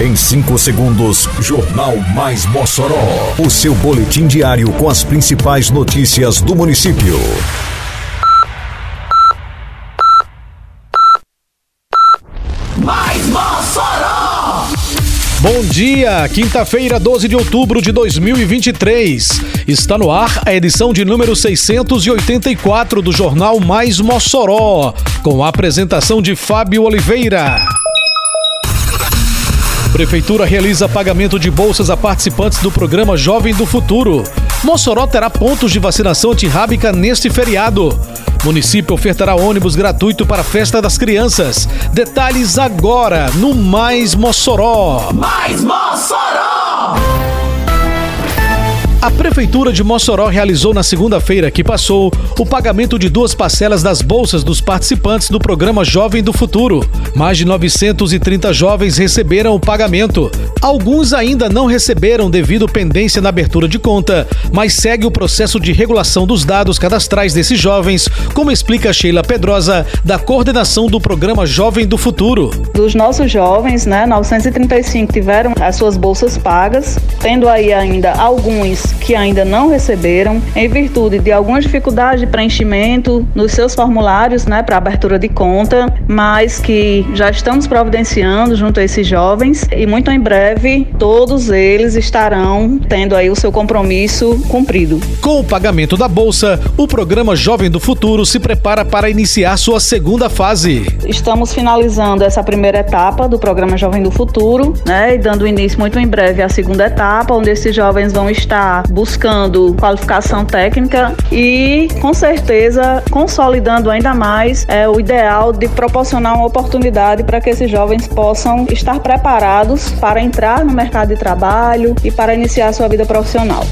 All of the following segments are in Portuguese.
Em 5 segundos, Jornal Mais Mossoró. O seu boletim diário com as principais notícias do município. Mais Mossoró! Bom dia, quinta-feira, 12 de outubro de 2023. Está no ar a edição de número 684 do Jornal Mais Mossoró, com a apresentação de Fábio Oliveira. Prefeitura realiza pagamento de bolsas a participantes do programa Jovem do Futuro. Mossoró terá pontos de vacinação antirrábica neste feriado. Município ofertará ônibus gratuito para a festa das crianças. Detalhes agora no Mais Mossoró. Mais Mossoró! A Prefeitura de Mossoró realizou na segunda-feira que passou o pagamento de duas parcelas das bolsas dos participantes do programa Jovem do Futuro. Mais de 930 jovens receberam o pagamento. Alguns ainda não receberam devido pendência na abertura de conta, mas segue o processo de regulação dos dados cadastrais desses jovens, como explica Sheila Pedrosa, da coordenação do programa Jovem do Futuro. Dos nossos jovens, né, 935 tiveram as suas bolsas pagas, tendo aí ainda alguns que ainda não receberam, em virtude de alguma dificuldade de preenchimento nos seus formulários, né, para abertura de conta, mas que já estamos providenciando junto a esses jovens e muito em breve todos eles estarão tendo aí o seu compromisso cumprido. Com o pagamento da bolsa, o programa Jovem do Futuro se prepara para iniciar sua segunda fase. Estamos finalizando essa primeira etapa do programa Jovem do Futuro, né, e dando início muito em breve à segunda etapa, onde esses jovens vão estar buscando qualificação técnica e, com certeza, consolidando ainda mais é, o ideal de proporcionar uma oportunidade para que esses jovens possam estar preparados para entrar no mercado de trabalho e para iniciar sua vida profissional.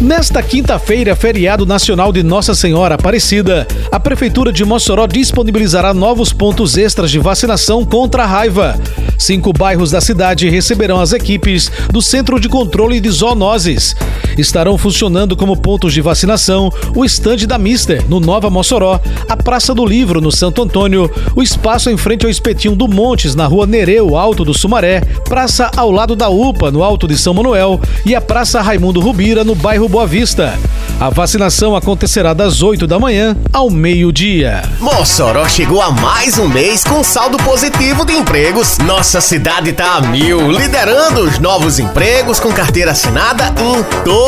Nesta quinta-feira, feriado nacional de Nossa Senhora Aparecida, a Prefeitura de Mossoró disponibilizará novos pontos extras de vacinação contra a raiva. Cinco bairros da cidade receberão as equipes do Centro de Controle de Zoonoses. Estarão funcionando como pontos de vacinação o estande da Mister, no Nova Mossoró, a Praça do Livro, no Santo Antônio, o espaço em frente ao Espetinho do Montes, na Rua Nereu, Alto do Sumaré, praça ao lado da UPA, no Alto de São Manuel, e a Praça Raimundo Rubira, no bairro Boa Vista. A vacinação acontecerá das 8 da manhã ao meio-dia. Mossoró chegou a mais um mês com saldo positivo de empregos. Nossa cidade tá a mil, liderando os novos empregos com carteira assinada em todo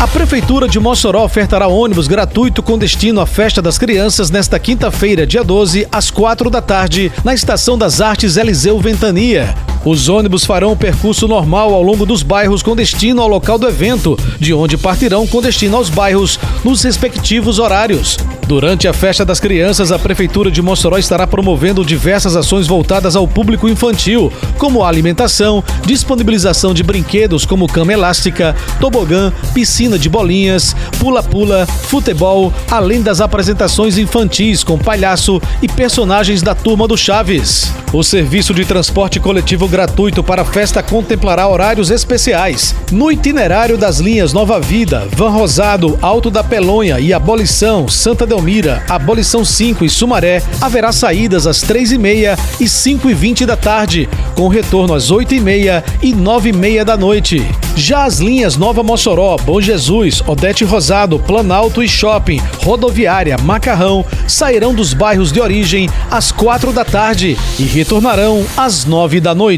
A Prefeitura de Mossoró ofertará ônibus gratuito com destino à Festa das Crianças nesta quinta-feira, dia 12, às 4 da tarde, na Estação das Artes Eliseu Ventania. Os ônibus farão o percurso normal ao longo dos bairros com destino ao local do evento, de onde partirão com destino aos bairros nos respectivos horários. Durante a Festa das Crianças, a Prefeitura de Mossoró estará promovendo diversas ações voltadas ao público infantil, como alimentação, disponibilização de brinquedos como cama elástica, tobogã, piscina de bolinhas, pula-pula, futebol, além das apresentações infantis com palhaço e personagens da turma do Chaves. O serviço de transporte coletivo gratuito para a festa contemplará horários especiais. No itinerário das linhas Nova Vida, Van Rosado, Alto da Pelonha e Abolição, Santa Delmira, Abolição 5 e Sumaré, haverá saídas às 3h30 e 5h20 da tarde, com retorno às 8h30 e 9h30 da noite. Já as linhas Nova Mossoró, Bom Jesus, Odete Rosado, Planalto e Shopping, Rodoviária, Macarrão, sairão dos bairros de origem às 4 da tarde e retornarão às 9 da noite.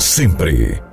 sempre.